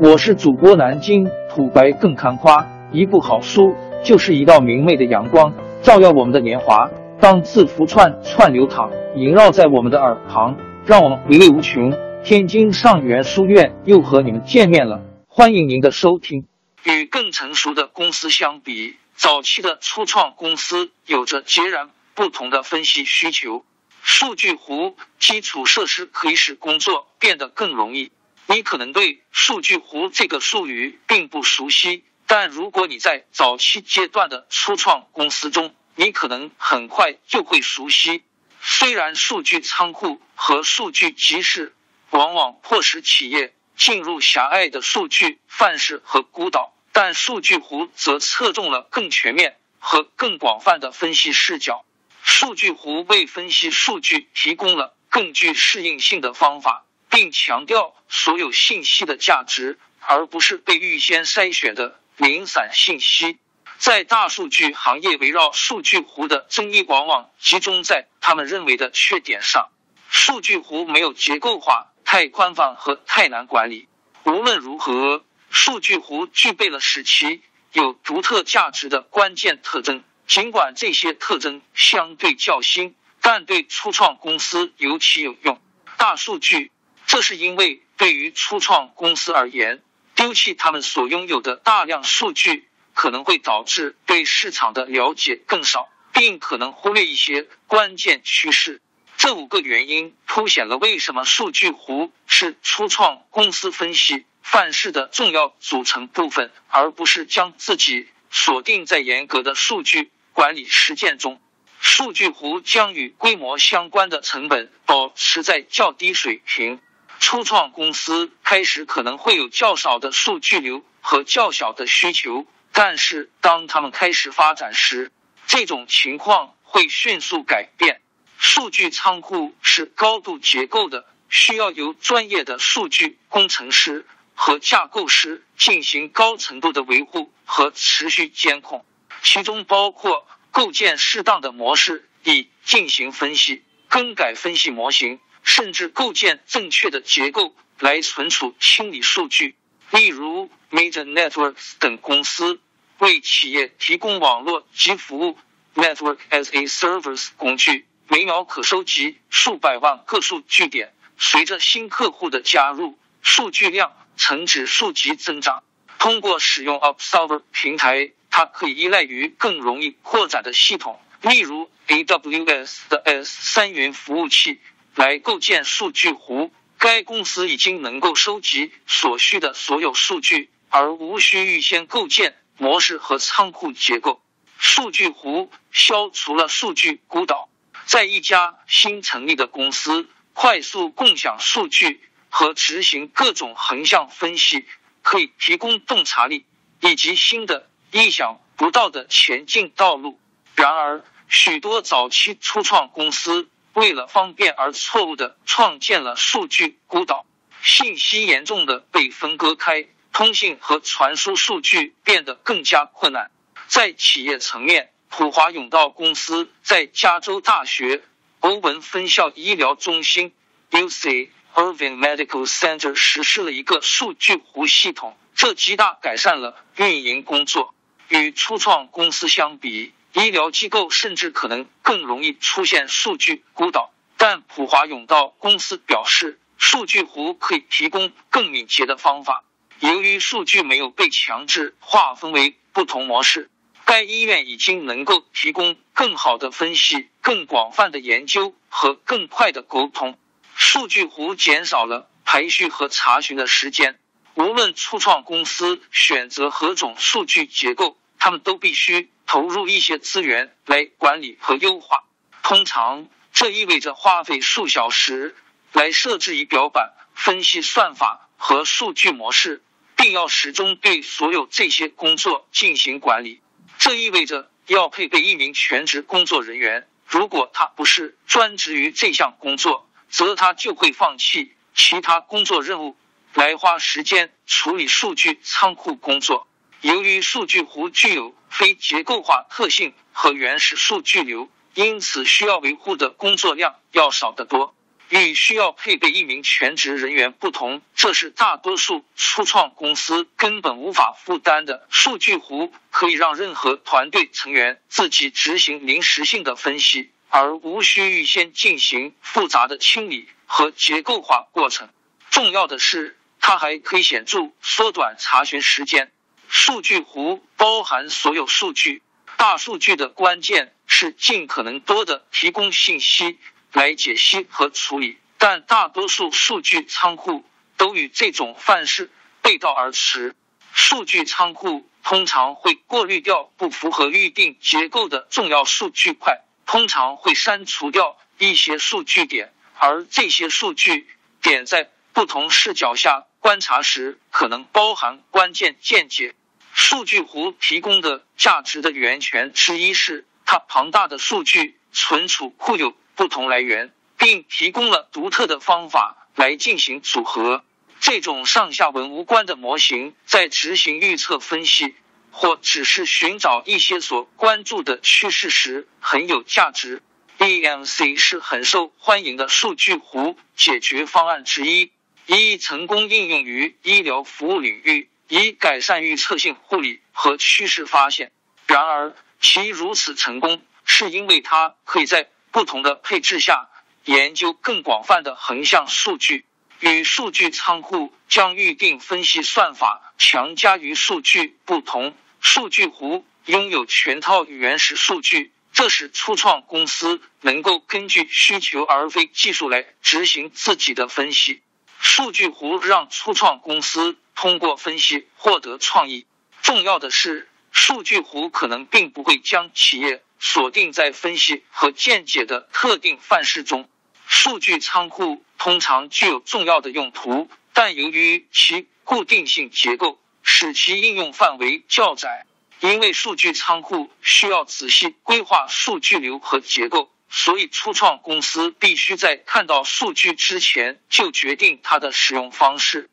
我是主播南京土白更看花，一部好书就是一道明媚的阳光，照耀我们的年华。当字符串串流淌，萦绕在我们的耳旁，让我们回味无穷。天津上元书院又和你们见面了，欢迎您的收听。与更成熟的公司相比，早期的初创公司有着截然不同的分析需求。数据湖基础设施可以使工作变得更容易。你可能对数据湖这个术语并不熟悉，但如果你在早期阶段的初创公司中，你可能很快就会熟悉。虽然数据仓库和数据集市往往迫使企业进入狭隘的数据范式和孤岛，但数据湖则侧重了更全面和更广泛的分析视角。数据湖为分析数据提供了更具适应性的方法。并强调所有信息的价值，而不是被预先筛选的零散信息。在大数据行业，围绕数据湖的争议往往集中在他们认为的缺点上。数据湖没有结构化、太宽泛和太难管理。无论如何，数据湖具备了使其有独特价值的关键特征。尽管这些特征相对较新，但对初创公司尤其有用。大数据。这是因为，对于初创公司而言，丢弃他们所拥有的大量数据，可能会导致对市场的了解更少，并可能忽略一些关键趋势。这五个原因凸显了为什么数据湖是初创公司分析范式的重要组成部分，而不是将自己锁定在严格的数据管理实践中。数据湖将与规模相关的成本保持在较低水平。初创公司开始可能会有较少的数据流和较小的需求，但是当他们开始发展时，这种情况会迅速改变。数据仓库是高度结构的，需要由专业的数据工程师和架构师进行高程度的维护和持续监控，其中包括构建适当的模式以进行分析、更改分析模型。甚至构建正确的结构来存储清理数据，例如 Major Networks 等公司为企业提供网络及服务 Network as a Service 工具，每秒可收集数百万个数据点。随着新客户的加入，数据量呈指数级增长。通过使用 Observer 平台，它可以依赖于更容易扩展的系统，例如 AWS 的 S 三云服务器。来构建数据湖，该公司已经能够收集所需的所有数据，而无需预先构建模式和仓库结构。数据湖消除了数据孤岛，在一家新成立的公司，快速共享数据和执行各种横向分析，可以提供洞察力以及新的意想不到的前进道路。然而，许多早期初创公司。为了方便而错误的创建了数据孤岛，信息严重的被分割开，通信和传输数据变得更加困难。在企业层面，普华永道公司在加州大学欧文分校医疗中心 （UC Irving Medical Center） 实施了一个数据湖系统，这极大改善了运营工作。与初创公司相比，医疗机构甚至可能更容易出现数据孤岛，但普华永道公司表示，数据湖可以提供更敏捷的方法。由于数据没有被强制划分为不同模式，该医院已经能够提供更好的分析、更广泛的研究和更快的沟通。数据湖减少了排序和查询的时间。无论初创公司选择何种数据结构，他们都必须。投入一些资源来管理和优化，通常这意味着花费数小时来设置仪表板、分析算法和数据模式，并要始终对所有这些工作进行管理。这意味着要配备一名全职工作人员。如果他不是专职于这项工作，则他就会放弃其他工作任务，来花时间处理数据仓库工作。由于数据湖具有非结构化特性和原始数据流，因此需要维护的工作量要少得多。与需要配备一名全职人员不同，这是大多数初创公司根本无法负担的。数据湖可以让任何团队成员自己执行临时性的分析，而无需预先进行复杂的清理和结构化过程。重要的是，它还可以显著缩短查询时间。数据湖包含所有数据。大数据的关键是尽可能多的提供信息。来解析和处理，但大多数数据仓库都与这种范式背道而驰。数据仓库通常会过滤掉不符合预定结构的重要数据块，通常会删除掉一些数据点，而这些数据点在不同视角下观察时，可能包含关键见解。数据湖提供的价值的源泉之一是它庞大的数据存储库有。不同来源，并提供了独特的方法来进行组合。这种上下文无关的模型在执行预测分析或只是寻找一些所关注的趋势时很有价值。EMC 是很受欢迎的数据湖解决方案之一，已成功应用于医疗服务领域，以改善预测性护理和趋势发现。然而，其如此成功是因为它可以在不同的配置下，研究更广泛的横向数据。与数据仓库将预定分析算法强加于数据不同，数据湖拥有全套原始数据，这使初创公司能够根据需求而非技术来执行自己的分析。数据湖让初创公司通过分析获得创意。重要的是，数据湖可能并不会将企业。锁定在分析和见解的特定范式中，数据仓库通常具有重要的用途，但由于其固定性结构，使其应用范围较窄。因为数据仓库需要仔细规划数据流和结构，所以初创公司必须在看到数据之前就决定它的使用方式。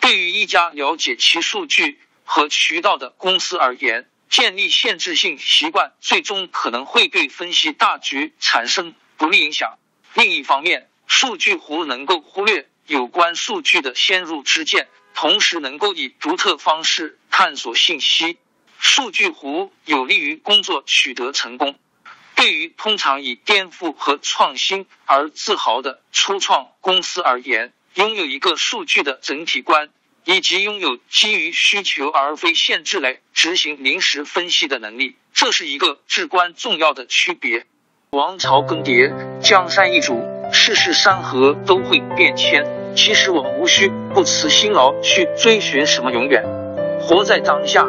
对于一家了解其数据和渠道的公司而言，建立限制性习惯，最终可能会对分析大局产生不利影响。另一方面，数据湖能够忽略有关数据的先入之见，同时能够以独特方式探索信息。数据湖有利于工作取得成功。对于通常以颠覆和创新而自豪的初创公司而言，拥有一个数据的整体观。以及拥有基于需求而非限制来执行临时分析的能力，这是一个至关重要的区别。王朝更迭，江山易主，世事山河都会变迁。其实我们无需不辞辛劳去追寻什么永远，活在当下，